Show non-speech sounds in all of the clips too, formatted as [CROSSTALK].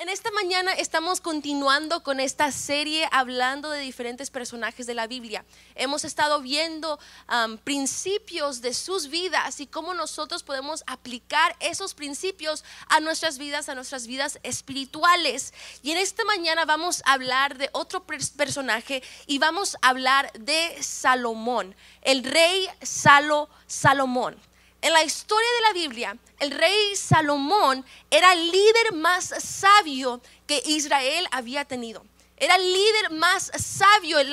En esta mañana estamos continuando con esta serie hablando de diferentes personajes de la Biblia. Hemos estado viendo um, principios de sus vidas y cómo nosotros podemos aplicar esos principios a nuestras vidas, a nuestras vidas espirituales. Y en esta mañana vamos a hablar de otro personaje y vamos a hablar de Salomón, el rey Salo, Salomón. En la historia de la Biblia, el rey Salomón era el líder más sabio que Israel había tenido. Era el líder más sabio, el,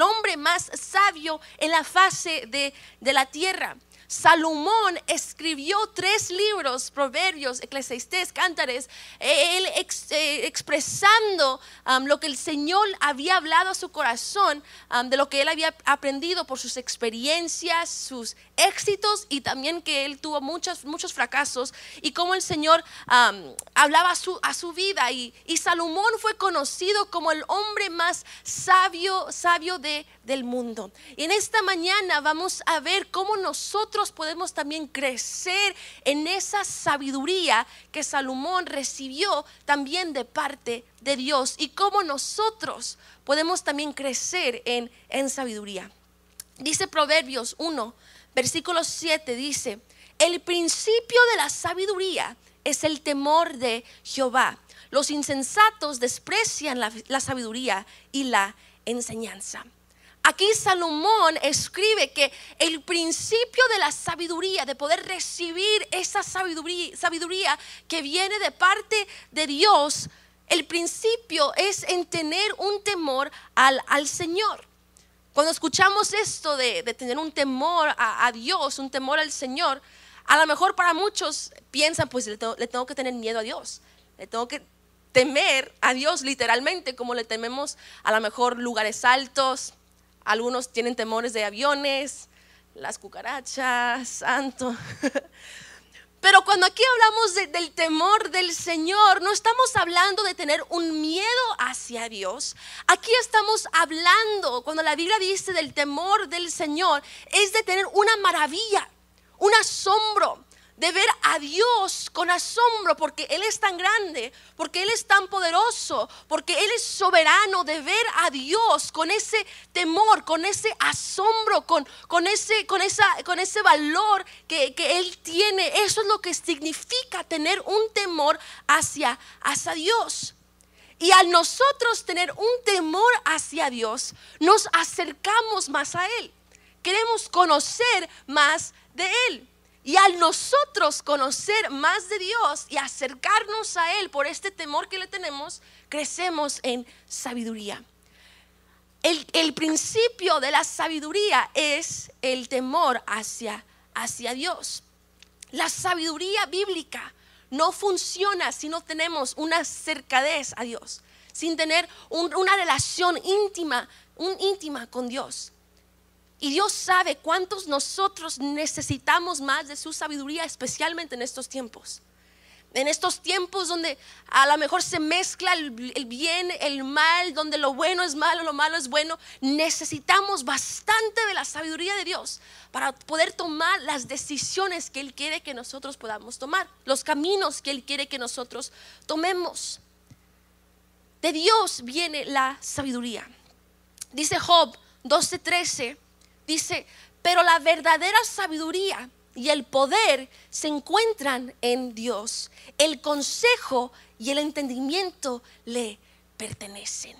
hombre más sabio en la fase de, de la tierra. Salomón escribió tres libros, Proverbios, Eclesiastés, Cántares, él eh, expresando um, lo que el Señor había hablado a su corazón, um, de lo que él había aprendido por sus experiencias, sus éxitos y también que él tuvo muchos, muchos fracasos y cómo el Señor um, hablaba a su, a su vida. Y, y Salomón fue conocido como el hombre más sabio, sabio de, del mundo. Y en esta mañana vamos a ver cómo nosotros podemos también crecer en esa sabiduría que Salomón recibió también de parte de Dios y cómo nosotros podemos también crecer en, en sabiduría. Dice Proverbios 1, versículo 7, dice, el principio de la sabiduría es el temor de Jehová. Los insensatos desprecian la, la sabiduría y la enseñanza. Aquí Salomón escribe que el principio de la sabiduría, de poder recibir esa sabiduría, que viene de parte de Dios, el principio es en tener un temor al, al Señor. Cuando escuchamos esto de, tener un temor a, Dios, un temor al Señor, a lo mejor para muchos piensan, pues le tengo que tener miedo a Dios, le tengo que temer a Dios literalmente, como le tememos a lo mejor lugares altos, algunos tienen temores de aviones, las cucarachas, santo. [LAUGHS] Pero cuando aquí hablamos del temor del Señor, no estamos hablando de tener un miedo hacia Dios. Aquí estamos hablando, cuando la Biblia dice del temor del Señor, es de tener una maravilla, un asombro, de ver a Dios con asombro porque Él es tan grande, porque Él es tan poderoso, porque Él es soberano, de ver a Dios con ese temor, con ese asombro, con, con, ese, con, esa, con ese valor que, Él tiene. Eso es lo que significa tener un temor hacia, hacia Dios. Y al nosotros tener un temor hacia Dios, nos acercamos más a Él. Queremos conocer más de Él. Y al nosotros conocer más de Dios y acercarnos a Él por este temor que le tenemos, crecemos en sabiduría. El, principio de la sabiduría es el temor hacia, hacia Dios. La sabiduría bíblica no funciona si no tenemos una cercadez a Dios, sin tener una relación íntima, un, íntima con Dios. Y Dios sabe cuántos nosotros necesitamos más de su sabiduría, especialmente en estos tiempos. En estos tiempos donde a lo mejor se mezcla el, bien, el mal, donde lo bueno es malo, lo malo es bueno, necesitamos bastante de la sabiduría de Dios para poder tomar las decisiones que Él quiere que nosotros podamos tomar, los caminos que Él quiere que nosotros tomemos. De Dios viene la sabiduría. Dice Job 12:13 Dice, pero la verdadera sabiduría y el poder se encuentran en Dios. El consejo y el entendimiento le pertenecen.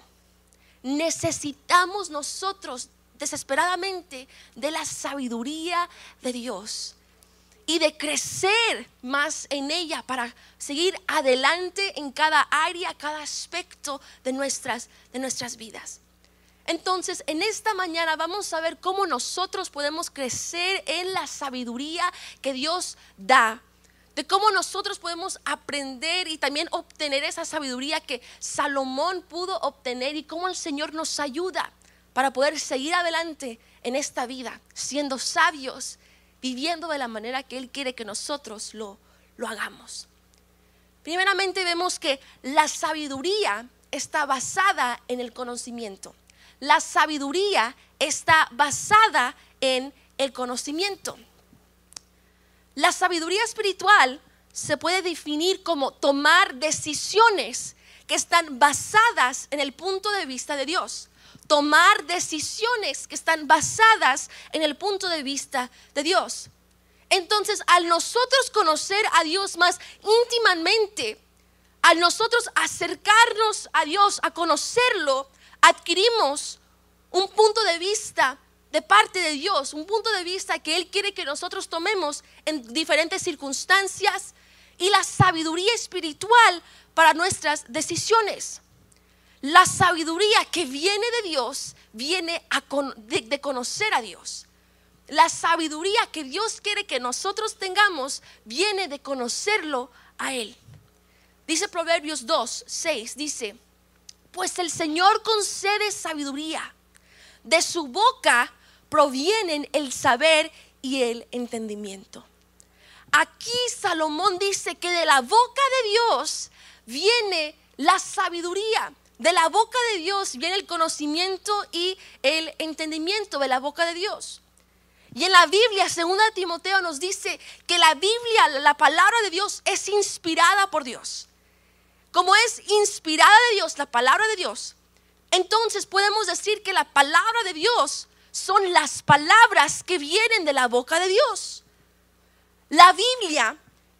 Necesitamos nosotros desesperadamente de la sabiduría de Dios y de crecer más en ella para seguir adelante en cada área, cada aspecto de nuestras, de nuestras vidas. Entonces, en esta mañana vamos a ver cómo nosotros podemos crecer en la sabiduría que Dios da. De cómo nosotros podemos aprender y también obtener esa sabiduría que Salomón pudo obtener y cómo el Señor nos ayuda para poder seguir adelante en esta vida, siendo sabios, viviendo de la manera que Él quiere que nosotros lo, lo hagamos. Primeramente vemos que la sabiduría está basada en el conocimiento la sabiduría está basada en el conocimiento. La sabiduría espiritual se puede definir como tomar decisiones que están basadas en el punto de vista de Dios. Tomar decisiones que están basadas en el punto de vista de Dios. Entonces, al nosotros conocer a Dios más íntimamente, al nosotros acercarnos a Dios, a conocerlo, adquirimos un punto de vista de parte de Dios, un punto de vista que Él quiere que nosotros tomemos en diferentes circunstancias y la sabiduría espiritual para nuestras decisiones. La sabiduría que viene de Dios viene de conocer a Dios. La sabiduría que Dios quiere que nosotros tengamos viene de conocerlo a Él. Dice Proverbios 2, 6, dice, pues el Señor concede sabiduría. De su boca provienen el saber y el entendimiento. Aquí Salomón dice que de la boca de Dios viene la sabiduría. De la boca de Dios viene el conocimiento y el entendimiento de la boca de Dios. Y en la Biblia, segunda Timoteo nos dice que la Biblia, la palabra de Dios es inspirada por Dios. Como es inspirada de Dios, la palabra de Dios, entonces podemos decir que la palabra de Dios son las palabras que vienen de la boca de Dios. La Biblia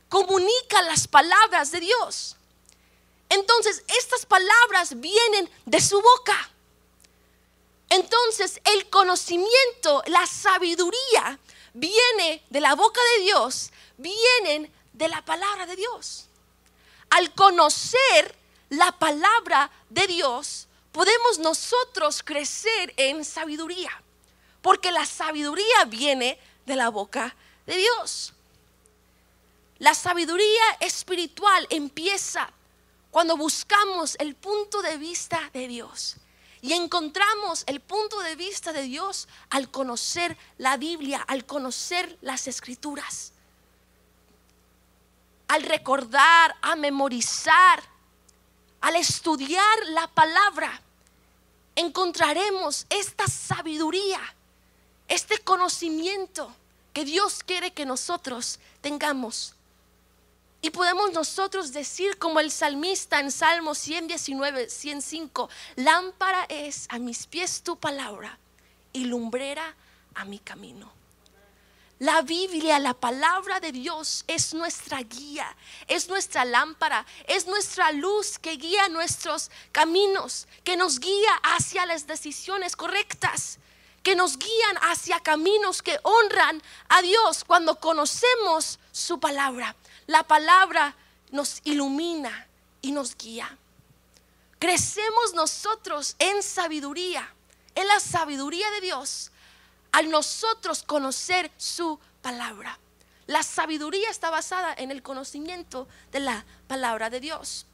comunica las palabras de Dios. Entonces, estas palabras vienen de su boca. Entonces el conocimiento, la sabiduría viene de la boca de Dios, vienen de la palabra de Dios. Al conocer la palabra de Dios, podemos nosotros crecer en sabiduría, porque la sabiduría viene de la boca de Dios. La sabiduría espiritual empieza cuando buscamos el punto de vista de Dios. Y encontramos el punto de vista de Dios al conocer la Biblia, al conocer las escrituras, al recordar, a memorizar, al estudiar la palabra. Encontraremos esta sabiduría, este conocimiento que Dios quiere que nosotros tengamos. Y podemos nosotros decir como el salmista en Salmo 119, 105, lámpara es a mis pies tu palabra y lumbrera a mi camino. La Biblia, la palabra de Dios es nuestra guía, es nuestra lámpara, es nuestra luz que guía nuestros caminos, que nos guía hacia las decisiones correctas, que nos guían hacia caminos que honran a Dios cuando conocemos su palabra. La palabra nos ilumina y nos guía. Crecemos nosotros en sabiduría, en la sabiduría de Dios, al nosotros conocer su palabra. La sabiduría está basada en el conocimiento de la palabra de Dios.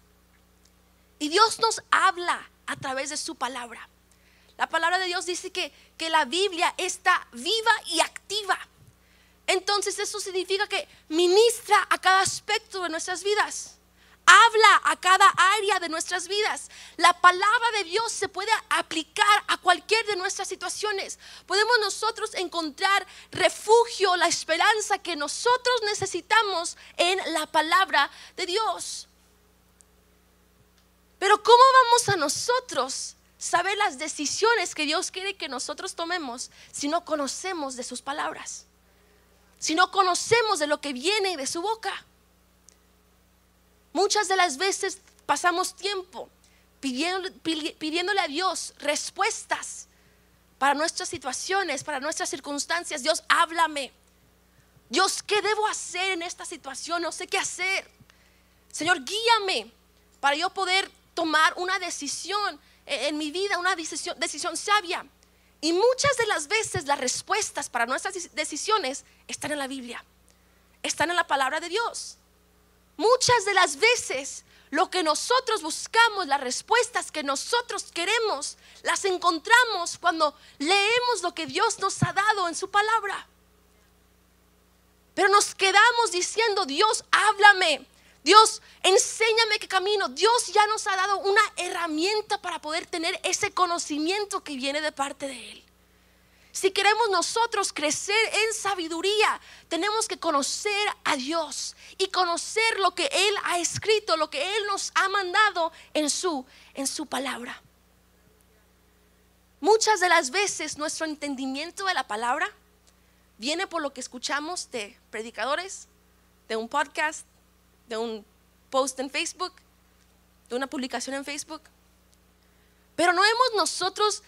Y Dios nos habla a través de su palabra. La palabra de Dios dice que, que la Biblia está viva y activa. Entonces eso significa que ministra a cada aspecto de nuestras vidas. Habla a cada área de nuestras vidas. La palabra de Dios se puede aplicar a cualquier de nuestras situaciones. Podemos nosotros encontrar refugio, la esperanza que nosotros necesitamos en la palabra de Dios. Pero ¿cómo vamos a nosotros saber las decisiones que Dios quiere que nosotros tomemos si no conocemos de sus palabras? si no conocemos de lo que viene de su boca. Muchas de las veces pasamos tiempo pidiéndole a Dios respuestas para nuestras situaciones, para nuestras circunstancias. Dios, háblame. Dios, ¿qué debo hacer en esta situación? No sé qué hacer. Señor, guíame para yo poder tomar una decisión en mi vida, una decisión, decisión sabia. Y muchas de las veces las respuestas para nuestras decisiones están en la Biblia, están en la palabra de Dios. Muchas de las veces lo que nosotros buscamos, las respuestas que nosotros queremos, las encontramos cuando leemos lo que Dios nos ha dado en su palabra. Pero nos quedamos diciendo, Dios, háblame. Dios, enséñame qué camino. Dios ya nos ha dado una herramienta para poder tener ese conocimiento que viene de parte de Él. Si queremos nosotros crecer en sabiduría, tenemos que conocer a Dios y conocer lo que Él ha escrito, lo que Él nos ha mandado en su, en su palabra. Muchas de las veces nuestro entendimiento de la palabra viene por lo que escuchamos de predicadores, de un podcast, de un post en Facebook, de una publicación en Facebook. Pero no hemos nosotros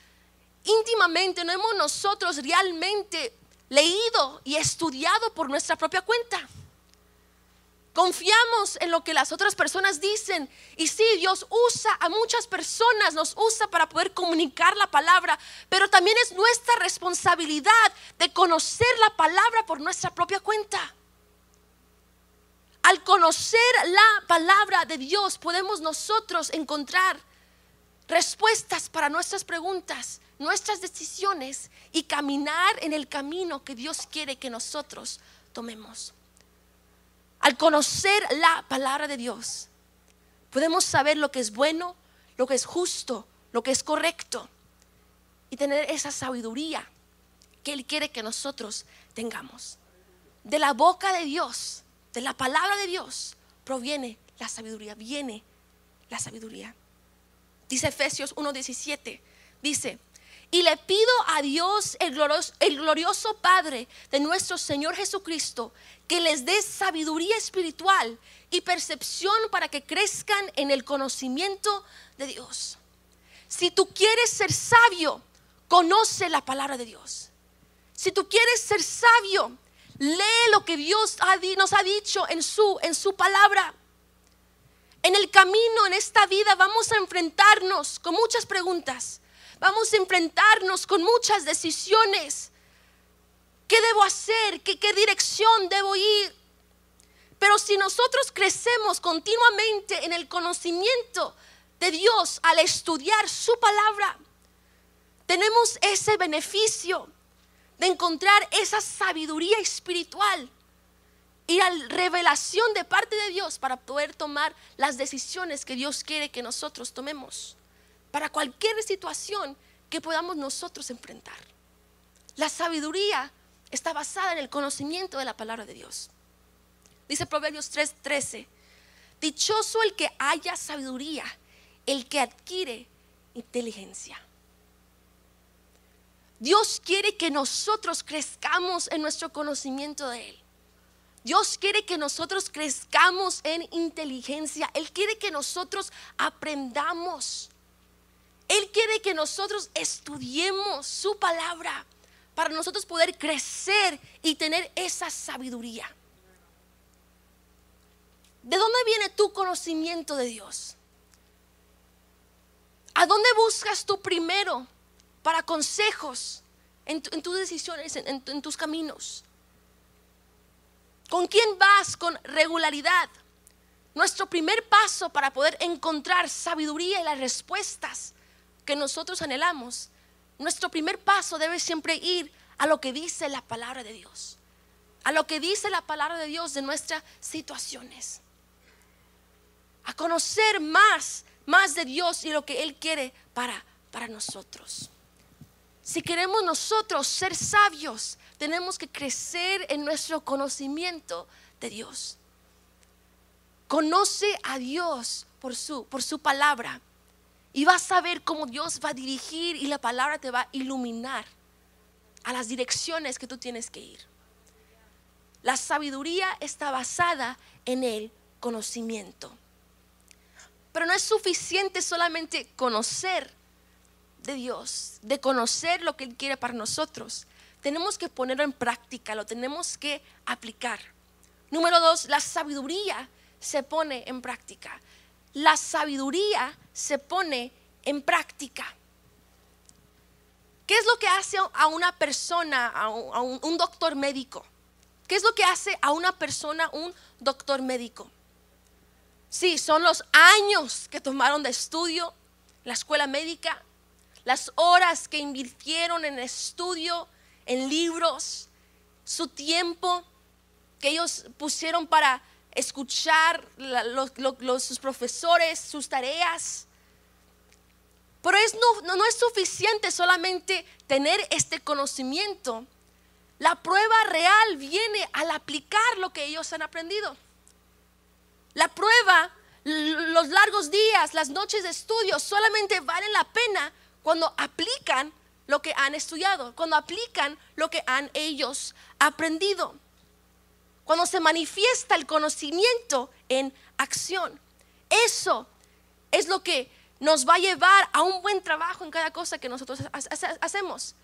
íntimamente, no hemos nosotros realmente leído y estudiado por nuestra propia cuenta. Confiamos en lo que las otras personas dicen. Y sí, Dios usa a muchas personas, nos usa para poder comunicar la palabra, pero también es nuestra responsabilidad de conocer la palabra por nuestra propia cuenta. Al conocer la palabra de Dios podemos nosotros encontrar respuestas para nuestras preguntas, nuestras decisiones y caminar en el camino que Dios quiere que nosotros tomemos. Al conocer la palabra de Dios, podemos saber lo que es bueno, lo que es justo, lo que es correcto y tener esa sabiduría que Él quiere que nosotros tengamos. De la boca de Dios, de la palabra de Dios, proviene la sabiduría, viene la sabiduría. Dice Efesios 1:17, dice, y le pido a Dios, el glorioso, Padre de nuestro Señor Jesucristo, que les dé sabiduría espiritual y percepción para que crezcan en el conocimiento de Dios. Si tú quieres ser sabio, conoce la palabra de Dios. Si tú quieres ser sabio, lee lo que Dios nos ha dicho en su, en su palabra. En el camino, en esta vida, vamos a enfrentarnos con muchas preguntas Vamos a enfrentarnos con muchas decisiones. ¿Qué debo hacer? ¿Qué, dirección debo ir? Pero si nosotros crecemos continuamente en el conocimiento de Dios al estudiar su palabra, tenemos ese beneficio de encontrar esa sabiduría espiritual y la revelación de parte de Dios para poder tomar las decisiones que Dios quiere que nosotros tomemos para cualquier situación que podamos nosotros enfrentar. La sabiduría está basada en el conocimiento de la palabra de Dios. Dice Proverbios 3:13, dichoso el que haya sabiduría, el que adquiere inteligencia. Dios quiere que nosotros crezcamos en nuestro conocimiento de Él. Dios quiere que nosotros crezcamos en inteligencia. Él quiere que nosotros aprendamos. Él quiere que nosotros estudiemos su palabra para nosotros poder crecer y tener esa sabiduría. ¿De dónde viene tu conocimiento de Dios? ¿A dónde buscas tú primero para consejos en, tus decisiones, en tus caminos? ¿Con quién vas con regularidad? Nuestro primer paso para poder encontrar sabiduría y las respuestas que nosotros anhelamos, nuestro primer paso debe siempre ir a lo que dice la palabra de Dios, a lo que dice la palabra de Dios de nuestras situaciones, a conocer más, más de Dios y lo que Él quiere para, para nosotros. Si queremos nosotros ser sabios, tenemos que crecer en nuestro conocimiento de Dios. Conoce a Dios por su, por su palabra. Y vas a ver cómo Dios va a dirigir y la palabra te va a iluminar a las direcciones que tú tienes que ir. La sabiduría está basada en el conocimiento. Pero no es suficiente solamente conocer de Dios, de conocer lo que Él quiere para nosotros. Tenemos que ponerlo en práctica, lo tenemos que aplicar. Número dos, la sabiduría se pone en práctica la sabiduría se pone en práctica. ¿Qué es lo que hace a una persona, a un, doctor médico? ¿Qué es lo que hace a una persona un doctor médico? Sí, son los años que tomaron de estudio la escuela médica, las horas que invirtieron en estudio, en libros, su tiempo que ellos pusieron para escuchar los, sus profesores, sus tareas. Pero es, no, no es suficiente solamente tener este conocimiento. La prueba real viene al aplicar lo que ellos han aprendido. La prueba, los largos días, las noches de estudio solamente valen la pena cuando aplican lo que han estudiado, cuando aplican lo que han ellos aprendido, cuando se manifiesta el conocimiento en acción. Eso es lo que nos va a llevar a un buen trabajo en cada cosa que nosotros hacemos.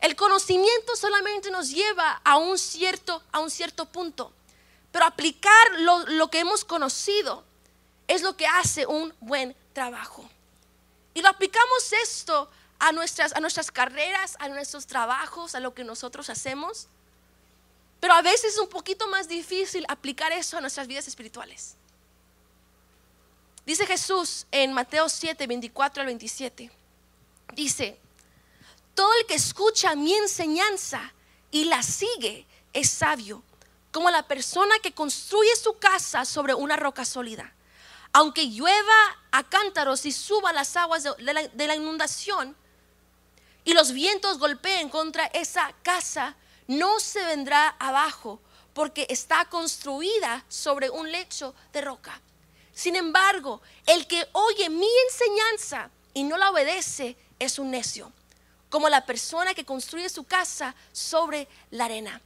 El conocimiento solamente nos lleva a un cierto, a un cierto punto, pero aplicar lo, lo que hemos conocido es lo que hace un buen trabajo. Y lo aplicamos esto a nuestras, a nuestras carreras, a nuestros trabajos, a lo que nosotros hacemos. Pero a veces es un poquito más difícil aplicar eso a nuestras vidas espirituales. Dice Jesús en Mateo 7, 24 al 27. Dice, todo el que escucha mi enseñanza y la sigue es sabio, como la persona que construye su casa sobre una roca sólida. Aunque llueva a cántaros y suba las aguas de la inundación y los vientos golpeen contra esa casa, no se vendrá abajo porque está construida sobre un lecho de roca. Sin embargo, el que oye mi enseñanza y no la obedece es un necio, como la persona que construye su casa sobre la arena.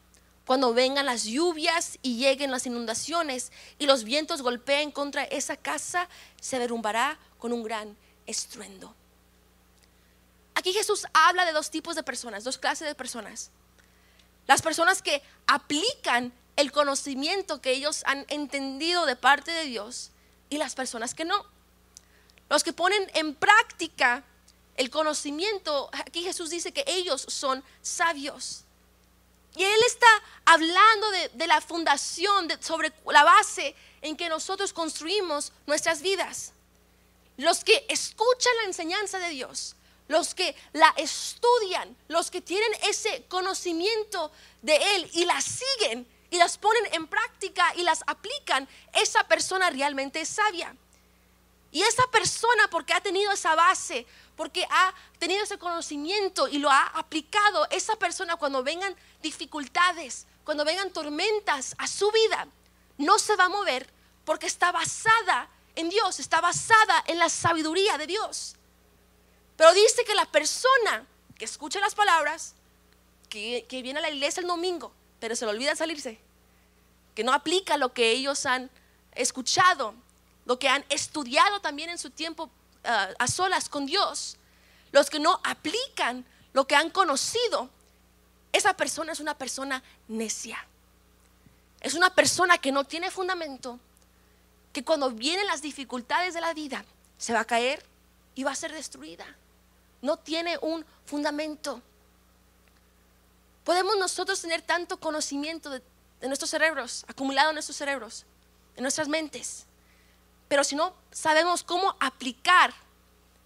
Cuando vengan las lluvias y lleguen las inundaciones y los vientos golpeen contra esa casa, se derrumbará con un gran estruendo. Aquí Jesús habla de dos tipos de personas, dos clases de personas. Las personas que aplican el conocimiento que ellos han entendido de parte de Dios y las personas que no. Los que ponen en práctica el conocimiento, aquí Jesús dice que ellos son sabios. Y Él está hablando de, la fundación, sobre la base en que nosotros construimos nuestras vidas. Los que escuchan la enseñanza de Dios, los que la estudian, los que tienen ese conocimiento de Él y la siguen, y las ponen en práctica y las aplican, esa persona realmente es sabia. Y esa persona, porque ha tenido esa base, porque ha tenido ese conocimiento y lo ha aplicado, esa persona cuando vengan dificultades, cuando vengan tormentas a su vida, no se va a mover porque está basada en Dios, está basada en la sabiduría de Dios. Pero dice que la persona que escucha las palabras, que, viene a la iglesia el domingo, pero se le olvida salirse, que no aplica lo que ellos han escuchado, lo que han estudiado también en su tiempo ah, a solas con Dios, los que no aplican lo que han conocido, esa persona es una persona necia. Es una persona que no tiene fundamento, que cuando vienen las dificultades de la vida se va a caer y va a ser destruida. No tiene un fundamento. Podemos nosotros tener tanto conocimiento de nuestros cerebros, acumulado en nuestros cerebros, en nuestras mentes. Pero si no sabemos cómo aplicar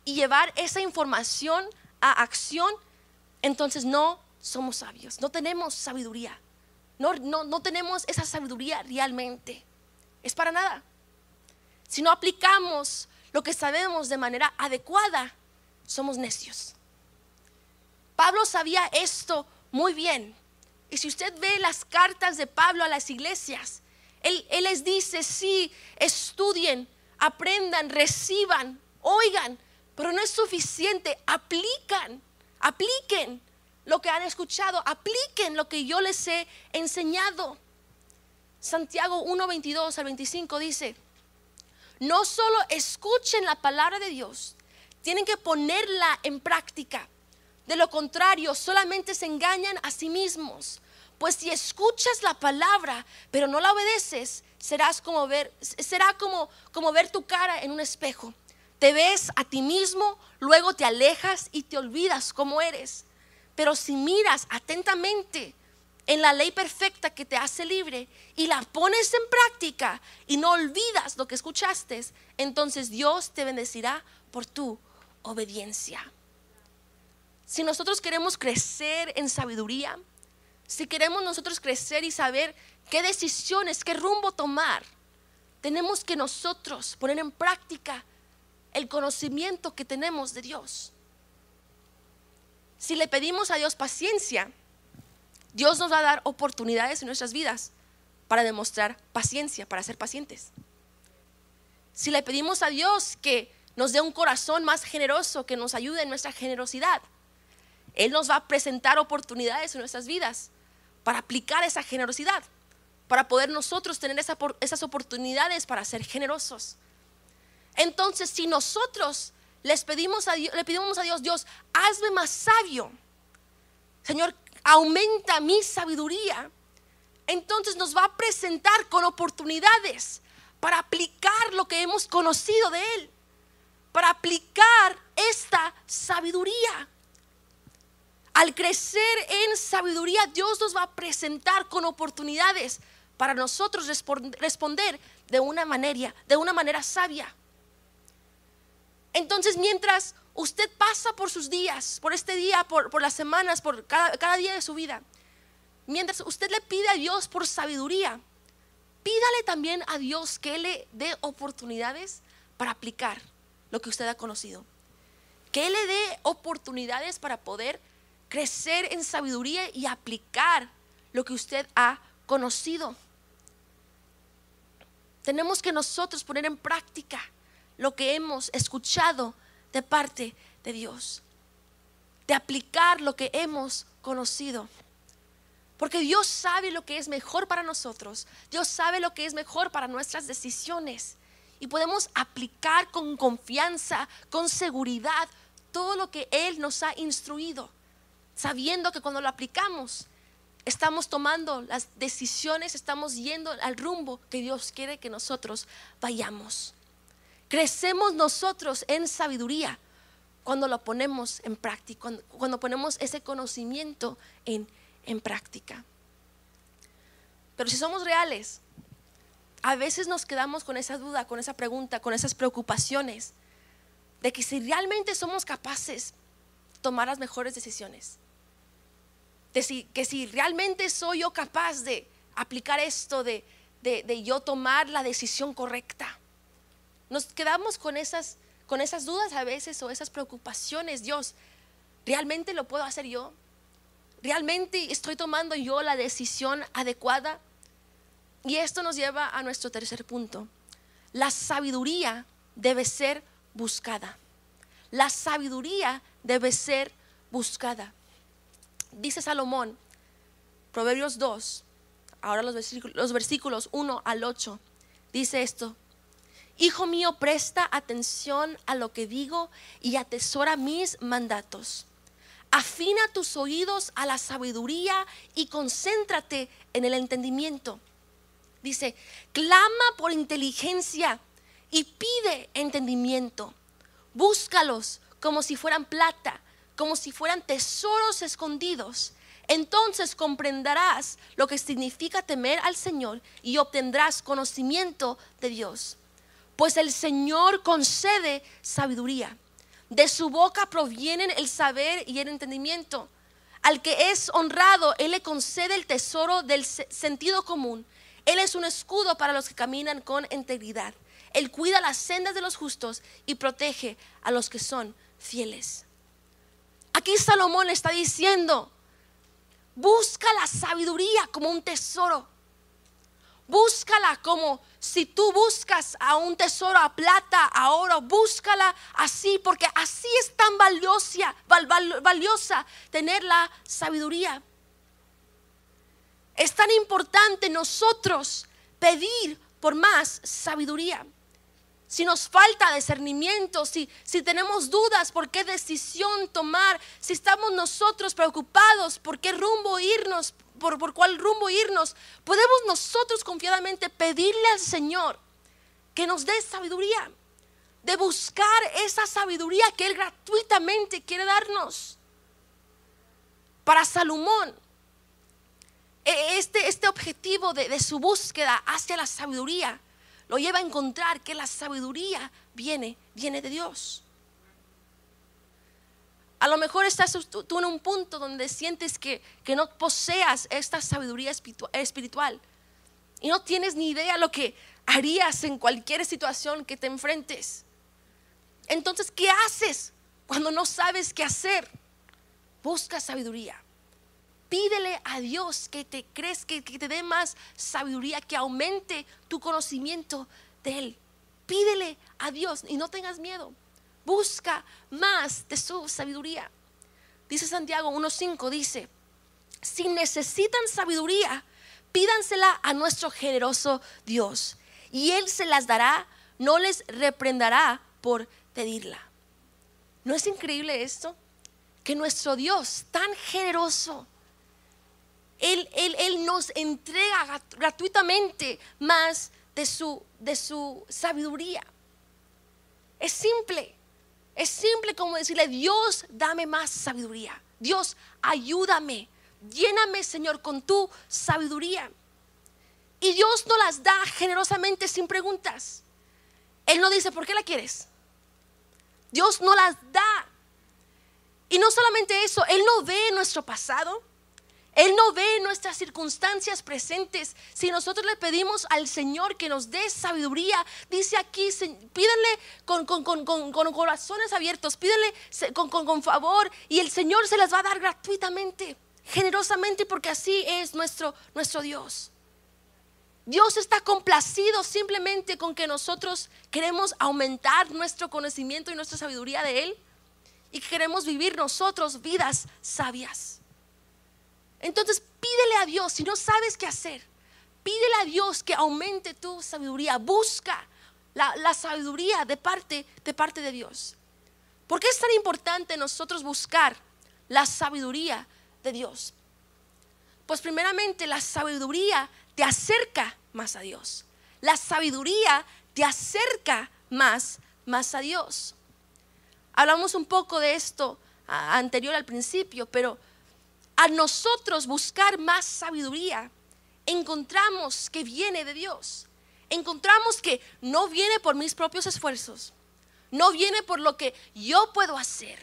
y llevar esa información a acción, entonces no somos sabios, no tenemos sabiduría, no, no, no tenemos esa sabiduría realmente. Es para nada. Si no aplicamos lo que sabemos de manera adecuada, somos necios. Pablo sabía esto muy bien. Y si usted ve las cartas de Pablo a las iglesias, él, les dice, sí, estudien, aprendan, reciban, oigan, pero no es suficiente, aplican, apliquen lo que han escuchado, apliquen lo que yo les he enseñado. Santiago 1, 22 al 25 dice, no solo escuchen la palabra de Dios, tienen que ponerla en práctica. De lo contrario, solamente se engañan a sí mismos. Pues si escuchas la palabra, pero no la obedeces, serás como ver, será como, como ver tu cara en un espejo. Te ves a ti mismo, luego te alejas y te olvidas cómo eres. Pero si miras atentamente en la ley perfecta que te hace libre y la pones en práctica y no olvidas lo que escuchaste, entonces Dios te bendecirá por tu obediencia. Si nosotros queremos crecer en sabiduría, si queremos nosotros crecer y saber qué decisiones, qué rumbo tomar, tenemos que nosotros poner en práctica el conocimiento que tenemos de Dios. Si le pedimos a Dios paciencia, Dios nos va a dar oportunidades en nuestras vidas para demostrar paciencia, para ser pacientes. Si le pedimos a Dios que nos dé un corazón más generoso, que nos ayude en nuestra generosidad, Él nos va a presentar oportunidades en nuestras vidas para aplicar esa generosidad, para poder nosotros tener esas oportunidades para ser generosos. Entonces, si nosotros les pedimos a Dios, le pedimos a Dios, Dios, hazme más sabio. Señor, aumenta mi sabiduría. Entonces nos va a presentar con oportunidades para aplicar lo que hemos conocido de Él, para aplicar esta sabiduría. Al crecer en sabiduría, Dios nos va a presentar con oportunidades para nosotros responder de una manera, de una manera sabia. Entonces, mientras usted pasa por sus días, por este día, por, las semanas, por cada, día de su vida, mientras usted le pide a Dios por sabiduría, pídale también a Dios que le dé oportunidades para aplicar lo que usted ha conocido. Que Él le dé oportunidades para poder crecer en sabiduría y aplicar lo que usted ha conocido. Tenemos que nosotros poner en práctica lo que hemos escuchado de parte de Dios, de aplicar lo que hemos conocido. Porque Dios sabe lo que es mejor para nosotros, Dios sabe lo que es mejor para nuestras decisiones. Y podemos aplicar con confianza, con seguridad, todo lo que Él nos ha instruido, sabiendo que cuando lo aplicamos, estamos tomando las decisiones, estamos yendo al rumbo que Dios quiere que nosotros vayamos. Crecemos nosotros en sabiduría cuando lo ponemos en práctica, cuando, ponemos ese conocimiento en, en práctica. Pero si somos reales, a veces nos quedamos con esa duda, con esa pregunta, con esas preocupaciones de que si realmente somos capaces de tomar las mejores decisiones, de si, que si realmente soy yo capaz de aplicar esto, de, de yo tomar la decisión correcta. Nos quedamos con esas, con esas dudas a veces o esas preocupaciones. Dios, ¿realmente lo puedo hacer yo? ¿Realmente estoy tomando yo la decisión adecuada? Y esto nos lleva a nuestro tercer punto. La sabiduría debe ser buscada. La sabiduría debe ser buscada. Dice Salomón, Proverbios 2, ahora los versículos, los versículos 1 al 8, dice esto, Hijo mío, presta atención a lo que digo y atesora mis mandatos. Afina tus oídos a la sabiduría y concéntrate en el entendimiento. Dice, clama por inteligencia y pide entendimiento. Búscalos como si fueran plata, como si fueran tesoros escondidos. Entonces comprenderás lo que significa temer al Señor y obtendrás conocimiento de Dios pues el Señor concede sabiduría. De su boca provienen el saber y el entendimiento. Al que es honrado, Él le concede el tesoro del sentido común. Él es un escudo para los que caminan con integridad. Él cuida las sendas de los justos y protege a los que son fieles. Aquí Salomón está diciendo, busca la sabiduría como un tesoro. Búscala como si tú buscas a un tesoro, a plata, a oro, búscala así, porque así es tan valiosa, valiosa tener la sabiduría. Es tan importante nosotros pedir por más sabiduría. Si nos falta discernimiento, si, si tenemos dudas por qué decisión tomar, si estamos nosotros preocupados por qué rumbo irnos, por, por cuál rumbo irnos, podemos nosotros confiadamente pedirle al Señor que nos dé sabiduría, de buscar esa sabiduría que Él gratuitamente quiere darnos. Para Salomón, este, este objetivo de, de su búsqueda hacia la sabiduría lo lleva a encontrar que la sabiduría viene, viene de Dios. A lo mejor estás tú en un punto donde sientes que, no poseas esta sabiduría espiritual y no tienes ni idea lo que harías en cualquier situación que te enfrentes. Entonces, ¿qué haces cuando no sabes qué hacer? Busca sabiduría. Pídele a Dios que te crees que, te dé más sabiduría, que aumente tu conocimiento de Él. Pídele a Dios y no tengas miedo. Busca más de su sabiduría. Dice Santiago 1.5, dice, si necesitan sabiduría, pídansela a nuestro generoso Dios y Él se las dará, no les reprenderá por pedirla. ¿No es increíble esto? Que nuestro Dios tan generoso, Él, él, él nos entrega gratuitamente más de su, de su sabiduría. Es simple. Es simple como decirle, Dios, dame más sabiduría. Dios, ayúdame. Lléname, Señor, con tu sabiduría. Y Dios no las da generosamente sin preguntas. Él no dice, ¿por qué la quieres? Dios no las da. Y no solamente eso, Él no ve nuestro pasado. Él no ve nuestras circunstancias presentes. Si nosotros le pedimos al Señor que nos dé sabiduría, dice aquí, pídenle con, corazones abiertos, pídenle con, favor y el Señor se las va a dar gratuitamente, generosamente, porque así es nuestro, nuestro Dios. Dios está complacido simplemente con que nosotros queremos aumentar nuestro conocimiento y nuestra sabiduría de Él y queremos vivir nosotros vidas sabias. Entonces pídele a Dios, si no sabes qué hacer, pídele a Dios que aumente tu sabiduría. Busca la, sabiduría de parte, de parte de Dios. ¿Por qué es tan importante nosotros buscar la sabiduría de Dios? Pues primeramente la sabiduría te acerca más a Dios. La sabiduría te acerca más, más a Dios. Hablamos un poco de esto anterior al principio, pero a nosotros buscar más sabiduría, encontramos que viene de Dios. Encontramos que no viene por mis propios esfuerzos, no viene por lo que yo puedo hacer.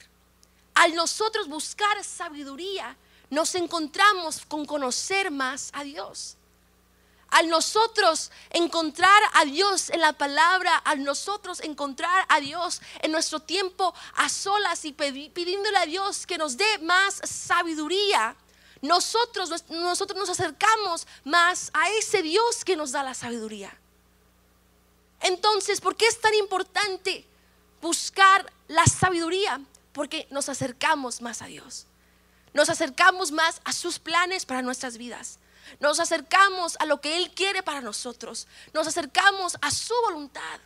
Al nosotros buscar sabiduría, nos encontramos con conocer más a Dios. Al nosotros encontrar a Dios en la palabra, al nosotros encontrar a Dios en nuestro tiempo a solas y pidiéndole a Dios que nos dé más sabiduría, nosotros, nosotros nos acercamos más a ese Dios que nos da la sabiduría. Entonces, ¿por qué es tan importante buscar la sabiduría? Porque nos acercamos más a Dios. Nos acercamos más a sus planes para nuestras vidas. Nos acercamos a lo que Él quiere para nosotros. Nos acercamos a su voluntad.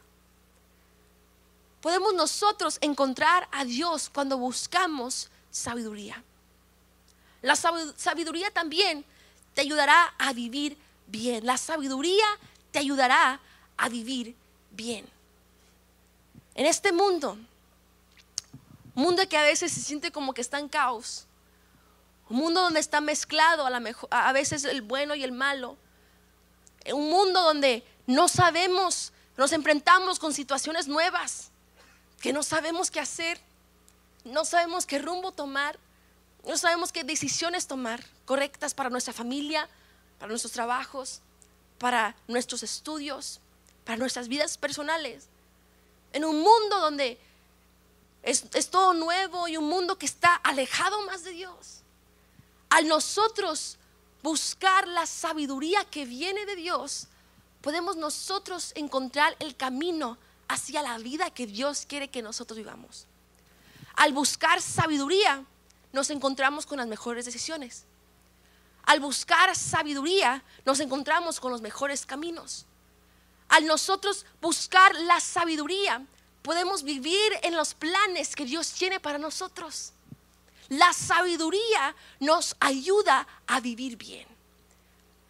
Podemos nosotros encontrar a Dios cuando buscamos sabiduría. La sabiduría también te ayudará a vivir bien. La sabiduría te ayudará a vivir bien. En este mundo, un mundo que a veces se siente como que está en caos, un mundo donde está mezclado a, la mejor, a veces el bueno y el malo. Un mundo donde no sabemos, nos enfrentamos con situaciones nuevas, que no sabemos qué hacer, no sabemos qué rumbo tomar, no sabemos qué decisiones tomar correctas para nuestra familia, para nuestros trabajos, para nuestros estudios, para nuestras vidas personales. En un mundo donde es, es todo nuevo y un mundo que está alejado más de Dios al nosotros buscar la sabiduría que viene de Dios, podemos nosotros encontrar el camino hacia la vida que Dios quiere que nosotros vivamos. Al buscar sabiduría, nos encontramos con las mejores decisiones. Al buscar sabiduría, nos encontramos con los mejores caminos. Al nosotros buscar la sabiduría, podemos vivir en los planes que Dios tiene para nosotros. La sabiduría nos ayuda a vivir bien.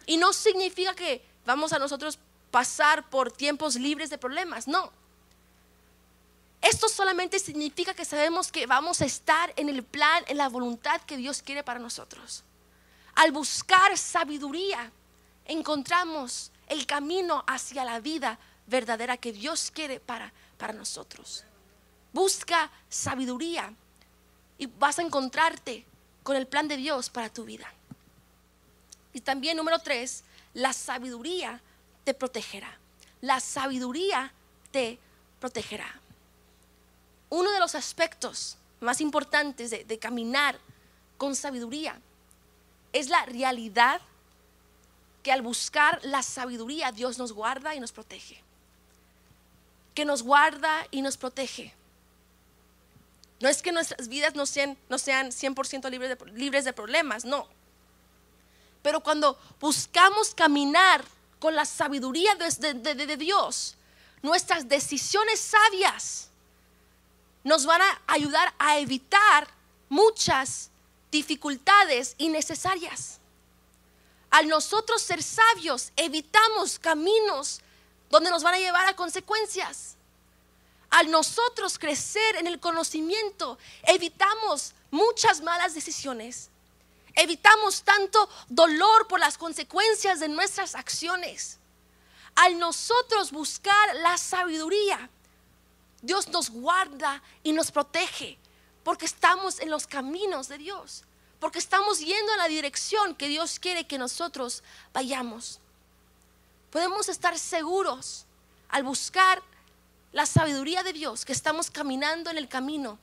Y no significa que vamos a nosotros pasar por tiempos libres de problemas, no. Esto solamente significa que sabemos que vamos a estar en el plan, en la voluntad que Dios quiere para nosotros. Al buscar sabiduría, encontramos el camino hacia la vida verdadera que Dios quiere para, para nosotros. Busca sabiduría y vas a encontrarte con el plan de Dios para tu vida. Y también número tres, la sabiduría te protegerá. La sabiduría te protegerá. uno de los aspectos más importantes de, caminar con sabiduría es la realidad que al buscar la sabiduría Dios nos guarda y nos protege. Que nos guarda y nos protege. No es que nuestras vidas no sean, no sean 100% libres de, libres de problemas, no. Pero cuando buscamos caminar con la sabiduría de, de Dios, nuestras decisiones sabias nos van a ayudar a evitar muchas dificultades innecesarias. Al nosotros ser sabios, evitamos caminos donde nos van a llevar a consecuencias. Al nosotros crecer en el conocimiento, evitamos muchas malas decisiones. Evitamos tanto dolor por las consecuencias de nuestras acciones. Al nosotros buscar la sabiduría, Dios nos guarda y nos protege porque estamos en los caminos de Dios porque estamos yendo en la dirección que Dios quiere que nosotros vayamos. Podemos estar seguros al buscar la sabiduría de Dios, que estamos caminando en el camino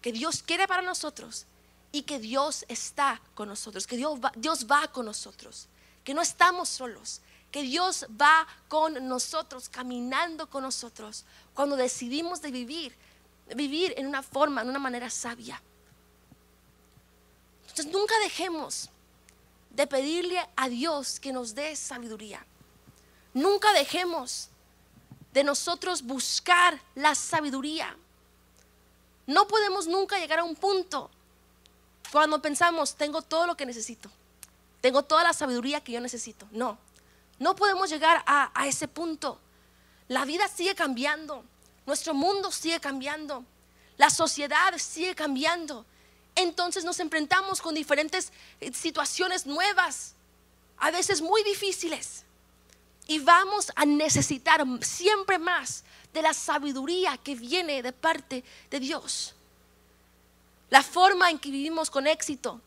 que Dios quiere para nosotros y que Dios está con nosotros, que Dios va, Dios va con nosotros, que no estamos solos, que Dios va con nosotros, caminando con nosotros, cuando decidimos de vivir, vivir en una forma, en una manera sabia. Entonces nunca dejemos de pedirle a Dios que nos dé sabiduría. Nunca dejemos de nosotros buscar la sabiduría. No podemos nunca llegar a un punto cuando pensamos, tengo todo lo que necesito, tengo toda la sabiduría que yo necesito. No, no podemos llegar a, a ese punto. La vida sigue cambiando, nuestro mundo sigue cambiando, la sociedad sigue cambiando entonces nos enfrentamos con diferentes eh, situaciones nuevas, a veces muy difíciles. Y vamos a necesitar siempre más de la sabiduría que viene de parte de Dios. La forma en que vivimos con éxito,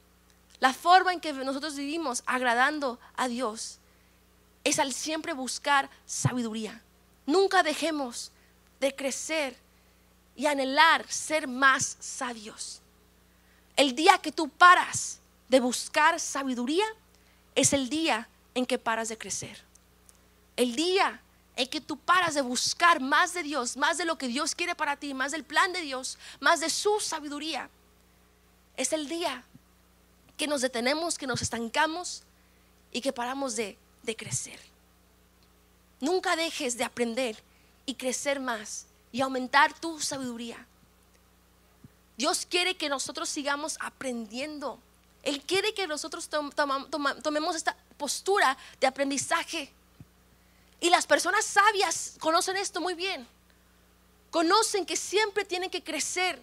la forma en que nosotros vivimos agradando a Dios, es al siempre buscar sabiduría. Nunca dejemos de crecer y anhelar ser más sabios. El día que tú paras de buscar sabiduría es el día en que paras de crecer. El día en que tú paras de buscar más de Dios, más de lo que Dios quiere para ti, más del plan de Dios, más de su sabiduría, es el día que nos detenemos, que nos estancamos y que paramos de, crecer. Nunca dejes de aprender y crecer más y aumentar tu sabiduría. Dios quiere que nosotros sigamos aprendiendo. Él quiere que nosotros tomemos esta postura de aprendizaje. Y las personas sabias conocen esto muy bien. Conocen que siempre tienen que crecer,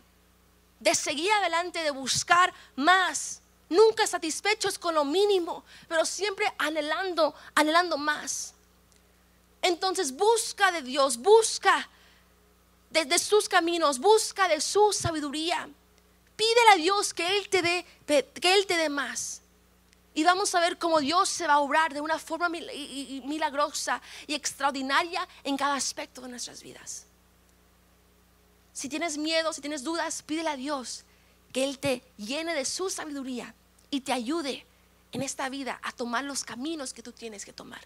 de seguir adelante, de buscar más. Nunca satisfechos con lo mínimo, pero siempre anhelando, anhelando más. Entonces busca de Dios, busca de, sus caminos, busca de su sabiduría. Pídele a Dios que Él te dé, que Él te dé más. Y vamos a ver cómo Dios se va a obrar de una forma milagrosa y extraordinaria en cada aspecto de nuestras vidas. Si tienes miedo, si tienes dudas, pídele a Dios que Él te llene de su sabiduría y te ayude en esta vida a tomar los caminos que tú tienes que tomar.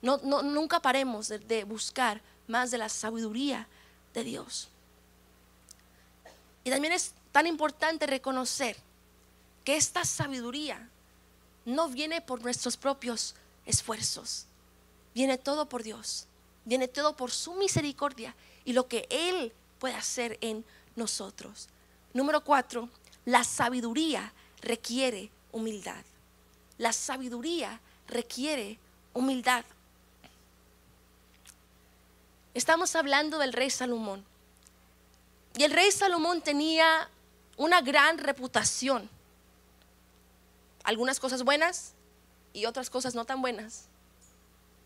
No, nunca paremos de buscar más de la sabiduría de Dios. Y también es tan importante reconocer que esta sabiduría no viene por nuestros propios esfuerzos, viene todo por Dios, viene todo por su misericordia y lo que Él puede hacer en nosotros. Número cuatro, la sabiduría requiere humildad. La sabiduría requiere humildad. Estamos hablando del rey Salomón. Y el rey Salomón tenía una gran reputación. Algunas cosas buenas y otras cosas no tan buenas.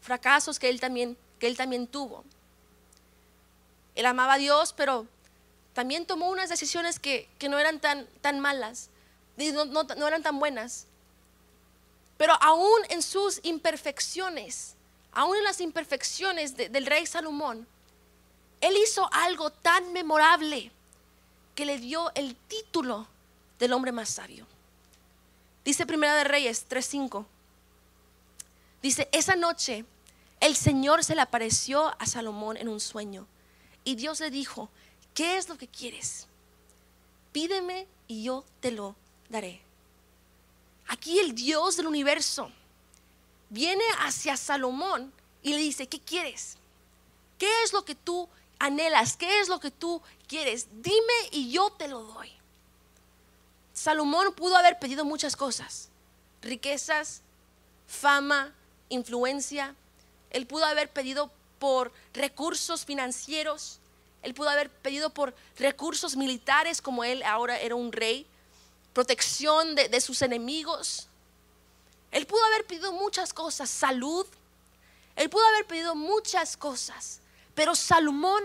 Fracasos que él también, que él también tuvo. Él amaba a Dios, pero también tomó unas decisiones que, no eran tan, tan malas, no, no eran tan buenas. Pero aún en sus imperfecciones, aún en las imperfecciones del rey Salomón, Él hizo algo tan memorable que le dio el título del hombre más sabio. Dice Primera de Reyes 3:5. Dice, esa noche el Señor se le apareció a Salomón en un sueño y Dios le dijo, ¿qué es lo que quieres? Pídeme y yo te lo daré. Aquí el Dios del universo viene hacia Salomón y le dice, ¿qué quieres? ¿Qué es lo que tú anhelas? ¿Qué es lo que tú quieres? Dime y yo te lo doy. Salomón pudo haber pedido muchas cosas, riquezas, fama, influencia. Él pudo haber pedido por recursos financieros. Él pudo haber pedido por recursos militares, como él ahora era un rey, protección de, de sus enemigos. Él pudo haber pedido muchas cosas, salud. Él pudo haber pedido muchas cosas. Pero Salomón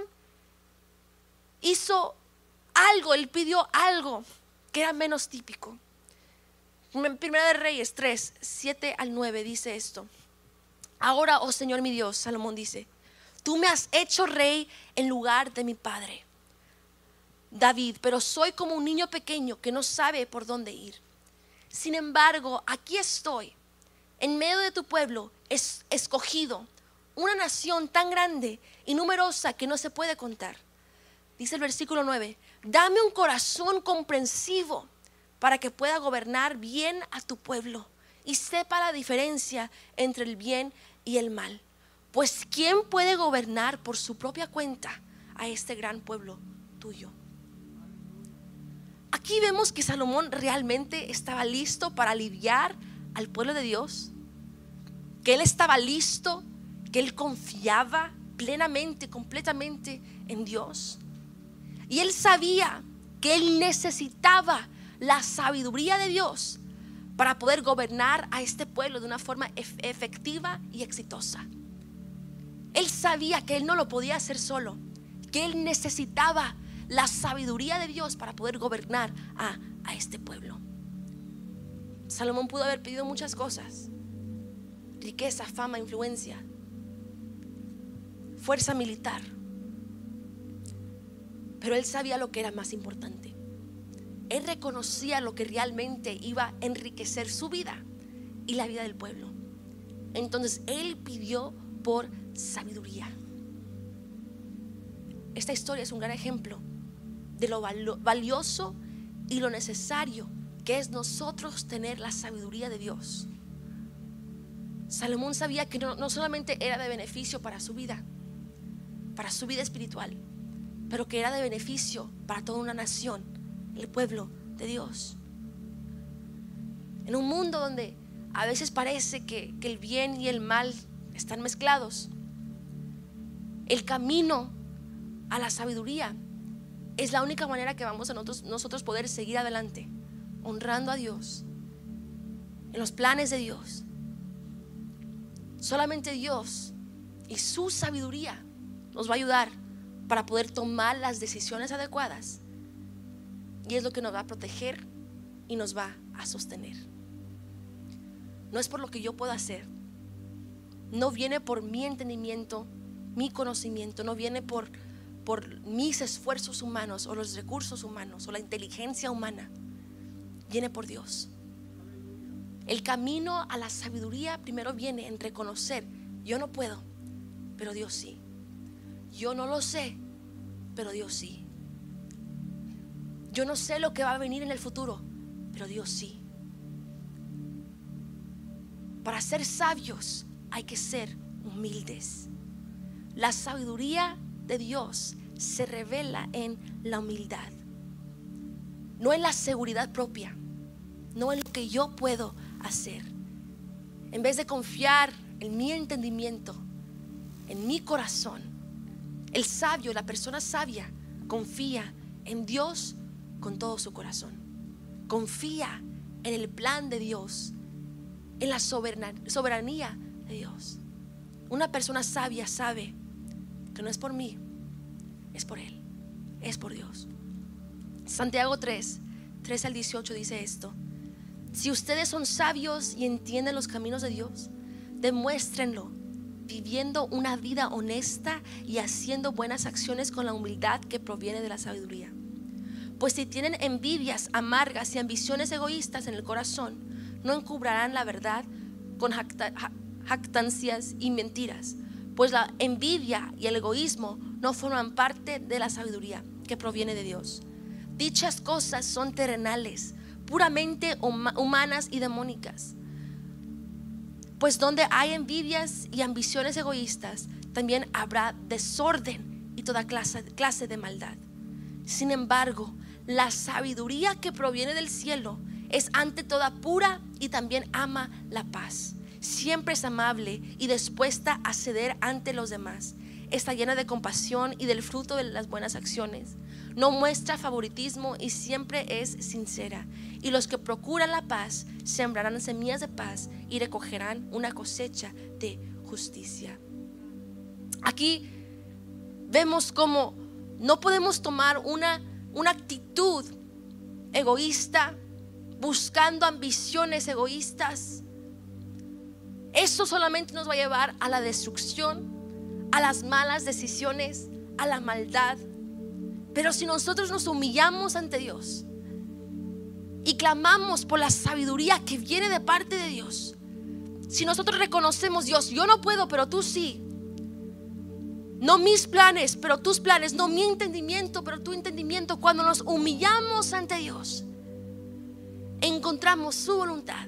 hizo algo, él pidió algo que era menos típico. Primera de Reyes 3, 7 al 9 dice esto. Ahora, oh Señor mi Dios, Salomón dice, tú me has hecho rey en lugar de mi padre, David, pero soy como un niño pequeño que no sabe por dónde ir. Sin embargo, aquí estoy, en medio de tu pueblo, es escogido, una nación tan grande y numerosa que no se puede contar. Dice el versículo 9, dame un corazón comprensivo para que pueda gobernar bien a tu pueblo y sepa la diferencia entre el bien y el mal. Pues ¿quién puede gobernar por su propia cuenta a este gran pueblo tuyo? Aquí vemos que Salomón realmente estaba listo para aliviar al pueblo de Dios, que él estaba listo, que él confiaba plenamente, completamente en Dios. Y él sabía que él necesitaba la sabiduría de Dios para poder gobernar a este pueblo de una forma efectiva y exitosa. Él sabía que él no lo podía hacer solo, que él necesitaba la sabiduría de Dios para poder gobernar a, a este pueblo. Salomón pudo haber pedido muchas cosas, riqueza, fama, influencia, fuerza militar, pero él sabía lo que era más importante. Él reconocía lo que realmente iba a enriquecer su vida y la vida del pueblo. Entonces él pidió por sabiduría. Esta historia es un gran ejemplo de lo valioso y lo necesario que es nosotros tener la sabiduría de Dios. Salomón sabía que no, no, solamente era de beneficio para su vida, para su vida espiritual, pero que era de beneficio para toda una nación el pueblo de Dios. En un mundo donde a veces parece que, el bien y el mal están mezclados, el camino a la sabiduría es la única manera que vamos a nosotros, nosotros poder seguir adelante, honrando a Dios, en los planes de Dios. Solamente Dios y su sabiduría nos va a ayudar para poder tomar las decisiones adecuadas y es lo que nos va a proteger y nos va a sostener. No es por lo que yo puedo hacer. No viene por mi entendimiento, mi conocimiento, no viene por, por mis esfuerzos humanos o los recursos humanos o la inteligencia humana. Viene por Dios. El camino a la sabiduría primero viene en reconocer, yo no puedo, pero Dios sí. Yo no lo sé, pero Dios sí. Yo no sé lo que va a venir en el futuro, pero Dios sí. Para ser sabios hay que ser humildes. La sabiduría de Dios se revela en la humildad, no en la seguridad propia, no en lo que yo puedo hacer. En vez de confiar en mi entendimiento, en mi corazón, el sabio, la persona sabia, confía en Dios con todo su corazón. Confía en el plan de Dios, en la soberanía de Dios. Una persona sabia sabe que no es por mí, es por Él, es por Dios. Santiago 3, 3 al 18 dice esto. Si ustedes son sabios y entienden los caminos de Dios, demuéstrenlo viviendo una vida honesta y haciendo buenas acciones con la humildad que proviene de la sabiduría. Pues si tienen envidias amargas y ambiciones egoístas en el corazón, no encubrarán la verdad con jactancias y mentiras, pues la envidia y el egoísmo no forman parte de la sabiduría que proviene de Dios. Dichas cosas son terrenales, puramente humanas y demónicas. Pues donde hay envidias y ambiciones egoístas, también habrá desorden y toda clase, clase de maldad. Sin embargo, la sabiduría que proviene del cielo es ante toda pura y también ama la paz. Siempre es amable y dispuesta a ceder ante los demás. Está llena de compasión y del fruto de las buenas acciones. No muestra favoritismo y siempre es sincera. Y los que procuran la paz sembrarán semillas de paz y recogerán una cosecha de justicia. Aquí vemos cómo no podemos tomar una una actitud egoísta, buscando ambiciones egoístas, eso solamente nos va a llevar a la destrucción, a las malas decisiones, a la maldad. Pero si nosotros nos humillamos ante Dios y clamamos por la sabiduría que viene de parte de Dios, si nosotros reconocemos, Dios, yo no puedo, pero tú sí, no mis planes, pero tus planes. No mi entendimiento, pero tu entendimiento. Cuando nos humillamos ante Dios, encontramos su voluntad.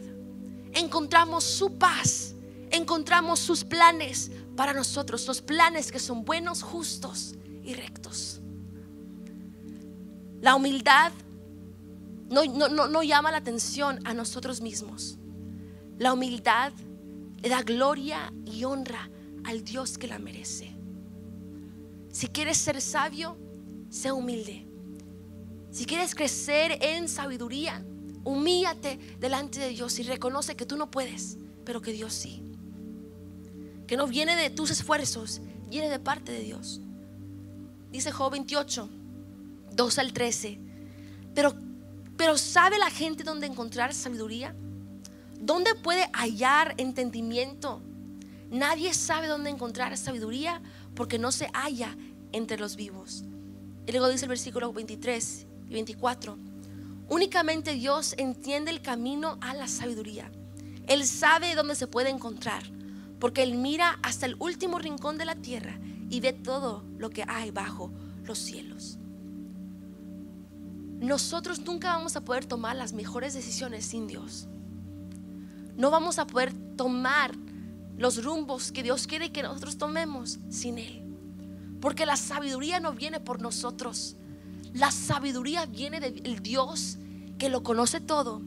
Encontramos su paz. Encontramos sus planes para nosotros. Los planes que son buenos, justos y rectos. La humildad no, no llama la atención a nosotros mismos. La humildad le da gloria y honra al Dios que la merece. Si quieres ser sabio, sé humilde. Si quieres crecer en sabiduría, humíllate delante de Dios y reconoce que tú no puedes, pero que Dios sí. Que no viene de tus esfuerzos, viene de parte de Dios. Dice Job 28, 2 al 13. Pero, pero ¿sabe la gente dónde encontrar sabiduría? ¿Dónde puede hallar entendimiento? Nadie sabe dónde encontrar sabiduría porque no se halla entre los vivos. Y luego dice el versículo 23 y 24, únicamente Dios entiende el camino a la sabiduría. Él sabe dónde se puede encontrar, porque Él mira hasta el último rincón de la tierra y ve todo lo que hay bajo los cielos. Nosotros nunca vamos a poder tomar las mejores decisiones sin Dios. No vamos a poder tomar los rumbos que Dios quiere que nosotros tomemos sin Él. Porque la sabiduría no viene por nosotros. La sabiduría viene del Dios que lo conoce todo.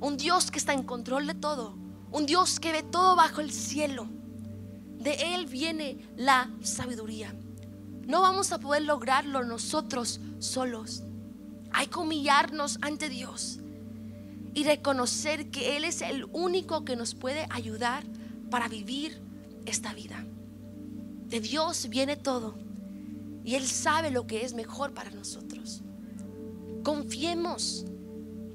Un Dios que está en control de todo. Un Dios que ve todo bajo el cielo. De Él viene la sabiduría. No vamos a poder lograrlo nosotros solos. Hay que humillarnos ante Dios y reconocer que Él es el único que nos puede ayudar para vivir esta vida. De Dios viene todo y Él sabe lo que es mejor para nosotros. Confiemos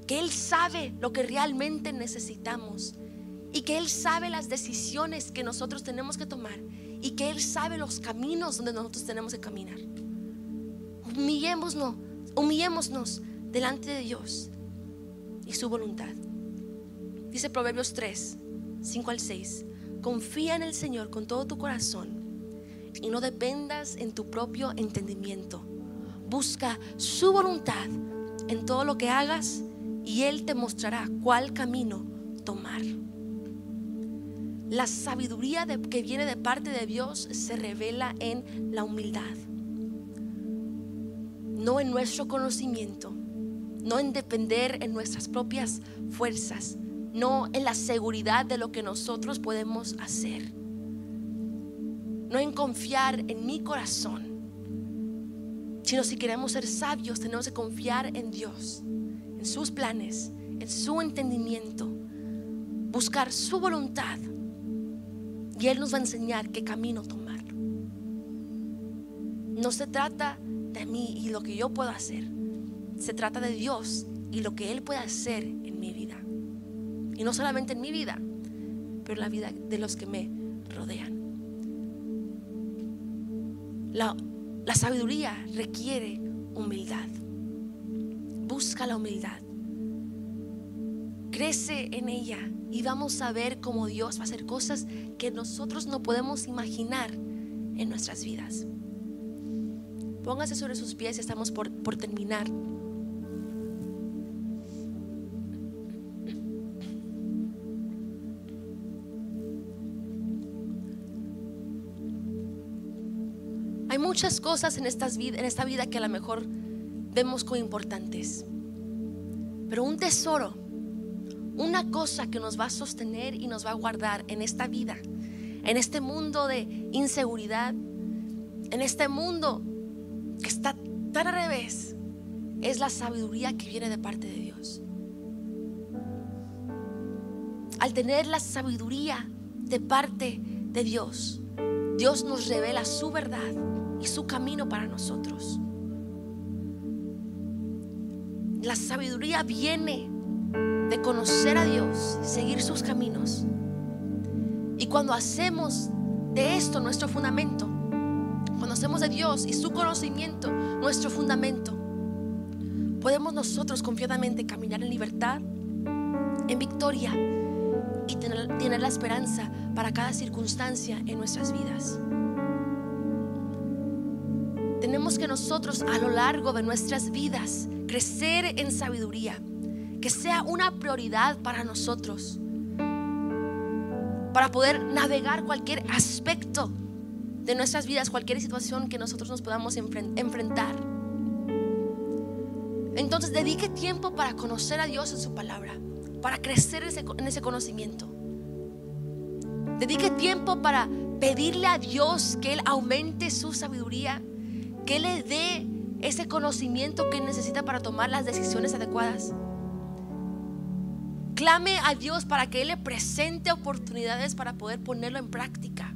que Él sabe lo que realmente necesitamos y que Él sabe las decisiones que nosotros tenemos que tomar y que Él sabe los caminos donde nosotros tenemos que caminar. Humillémonos, humillémonos delante de Dios y su voluntad. Dice Proverbios 3, 5 al 6. Confía en el Señor con todo tu corazón y no dependas en tu propio entendimiento. Busca su voluntad en todo lo que hagas y Él te mostrará cuál camino tomar. La sabiduría que viene de parte de Dios se revela en la humildad, no en nuestro conocimiento, no en depender en nuestras propias fuerzas, no en la seguridad de lo que nosotros podemos hacer, no en confiar en mi corazón, sino si queremos ser sabios tenemos que confiar en Dios, en sus planes, en su entendimiento, buscar su voluntad y Él nos va a enseñar qué camino tomar. No se trata de mí y lo que yo puedo hacer, se trata de Dios y lo que Él puede hacer en mi vida. Y no solamente en mi vida, pero en la vida de los que me rodean. La, la sabiduría requiere humildad. Busca la humildad. Crece en ella y vamos a ver cómo Dios va a hacer cosas que nosotros no podemos imaginar en nuestras vidas. Póngase sobre sus pies, estamos por, por terminar. Hay muchas cosas en, en esta vida que a lo mejor vemos como importantes. Pero un tesoro, una cosa que nos va a sostener y nos va a guardar en esta vida, en este mundo de inseguridad, en este mundo al revés, es la sabiduría que viene de parte de Dios. Al tener la sabiduría de parte de Dios, Dios nos revela su verdad y su camino para nosotros. La sabiduría viene de conocer a Dios, seguir sus caminos. Y cuando hacemos de esto nuestro fundamento, cuando hacemos de Dios y su conocimiento nuestro fundamento, podemos nosotros confiadamente caminar en libertad, en victoria y tener, tener la esperanza para cada circunstancia en nuestras vidas. Tenemos que nosotros a lo largo de nuestras vidas crecer en sabiduría, que sea una prioridad para nosotros, para poder navegar cualquier aspecto de nuestras vidas, cualquier situación que nosotros nos podamos enfrentar. Entonces dedique tiempo para conocer a Dios en su palabra, para crecer en ese conocimiento. Dedique tiempo para pedirle a Dios que Él aumente su sabiduría, que le dé ese conocimiento que necesita para tomar las decisiones adecuadas. Clame a Dios para que Él le presente oportunidades para poder ponerlo en práctica.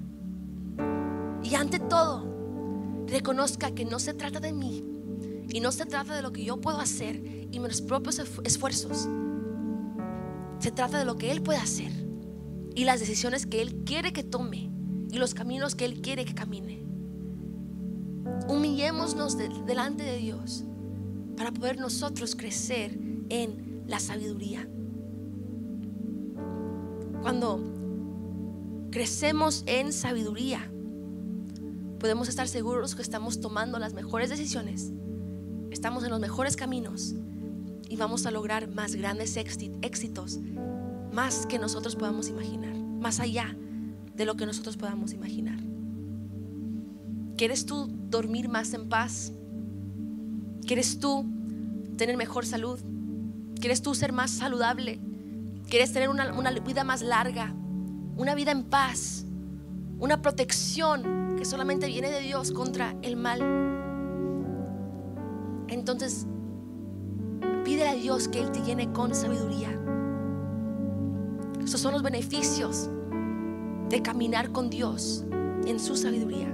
Y ante todo, reconozca que no se trata de mí y no se trata de lo que yo puedo hacer y mis propios esfuerzos. Se trata de lo que Él puede hacer y las decisiones que Él quiere que tome y los caminos que Él quiere que camine humillémonos delante de Dios para poder nosotros crecer en la sabiduría. Cuando crecemos en sabiduría, podemos estar seguros que estamos tomando las mejores decisiones, estamos en los mejores caminos y vamos a lograr más grandes éxitos, más que nosotros podamos imaginar, más allá de lo que nosotros podamos imaginar. ¿Quieres tú dormir más en paz? ¿Quieres tú tener mejor salud? ¿Quieres tú ser más saludable? ¿Quieres tener una, vida más larga? Una vida en paz? Una protección que solamente viene de Dios contra el mal. Entonces, pide a Dios que Él te llene con sabiduría. Esos son los beneficios de caminar con Dios en su sabiduría.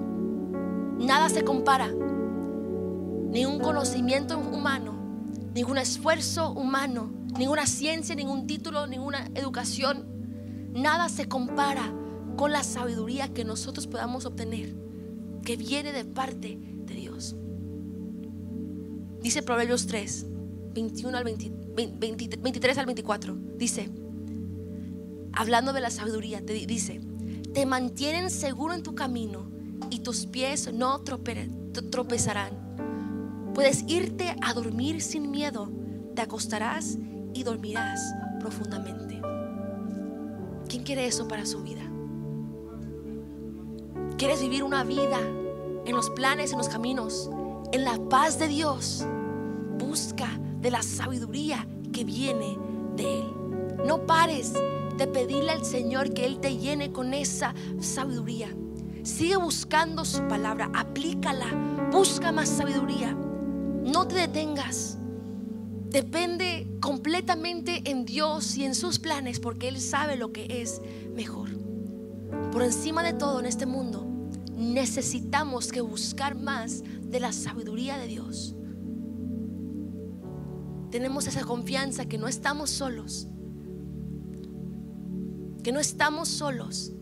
Nada se compara. Ningún conocimiento humano, ningún esfuerzo humano, ninguna ciencia, ningún título, ninguna educación. Nada se compara con la sabiduría que nosotros podamos obtener, que viene de parte de Dios. Dice Proverbios 3, 21 al 23 al 24. Dice, hablando de la sabiduría, te dice, te mantienen seguro en tu camino y tus pies no tropezarán. Puedes irte a dormir sin miedo, te acostarás y dormirás profundamente. ¿Quién quiere eso para su vida? ¿Quieres vivir una vida en los planes, en los caminos, en la paz de Dios? Busca de la sabiduría que viene de Él. No pares de pedirle al Señor que Él te llene con esa sabiduría. Sigue buscando su palabra, aplícala, busca más sabiduría. No te detengas. Depende completamente en Dios y en sus planes porque Él sabe lo que es mejor. Por encima de todo en este mundo, necesitamos que buscar más de la sabiduría de Dios. Tenemos esa confianza que no estamos solos, que no estamos solos,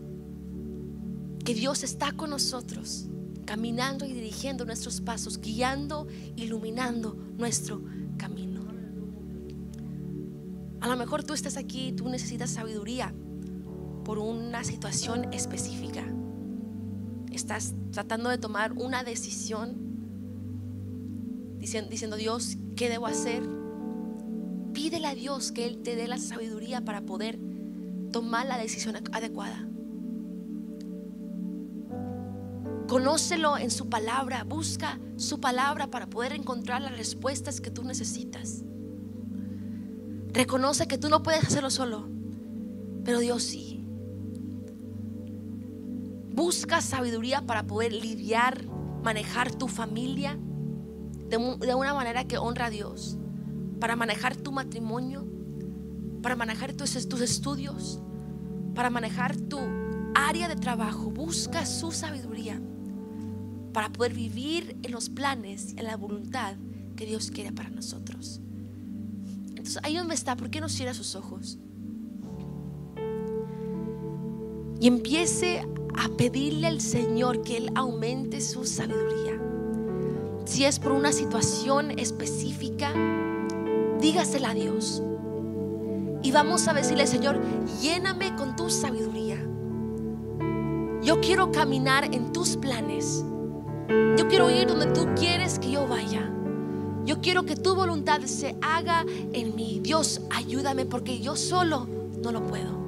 que Dios está con nosotros caminando y dirigiendo nuestros pasos, guiando, iluminando nuestro camino. A lo mejor tú estás aquí y tú necesitas sabiduría por una situación específica. Estás tratando de tomar una decisión diciendo, diciendo Dios, ¿qué debo hacer? Pídele a Dios que Él te dé la sabiduría para poder tomar la decisión adecuada. Conócelo en su palabra, busca su palabra para poder encontrar las respuestas que tú necesitas. Reconoce que tú no puedes hacerlo solo, pero Dios sí. Busca sabiduría para poder lidiar, manejar tu familia de, una manera que honra a Dios, para manejar tu matrimonio, para manejar tus, tus estudios, para manejar tu área de trabajo. Busca su sabiduría para poder vivir en los planes, en la voluntad que Dios quiere para nosotros. Entonces, ahí donde está, ¿por qué no cierra sus ojos? Y empiece a pedirle al Señor que Él aumente su sabiduría. Si es por una situación específica, dígasela a Dios. Y vamos a decirle, Señor, lléname con tu sabiduría. Yo quiero caminar en tus planes. Yo quiero ir donde tú quieres que yo vaya. Yo quiero que tu voluntad se haga en mí. Dios, ayúdame porque yo solo no lo puedo.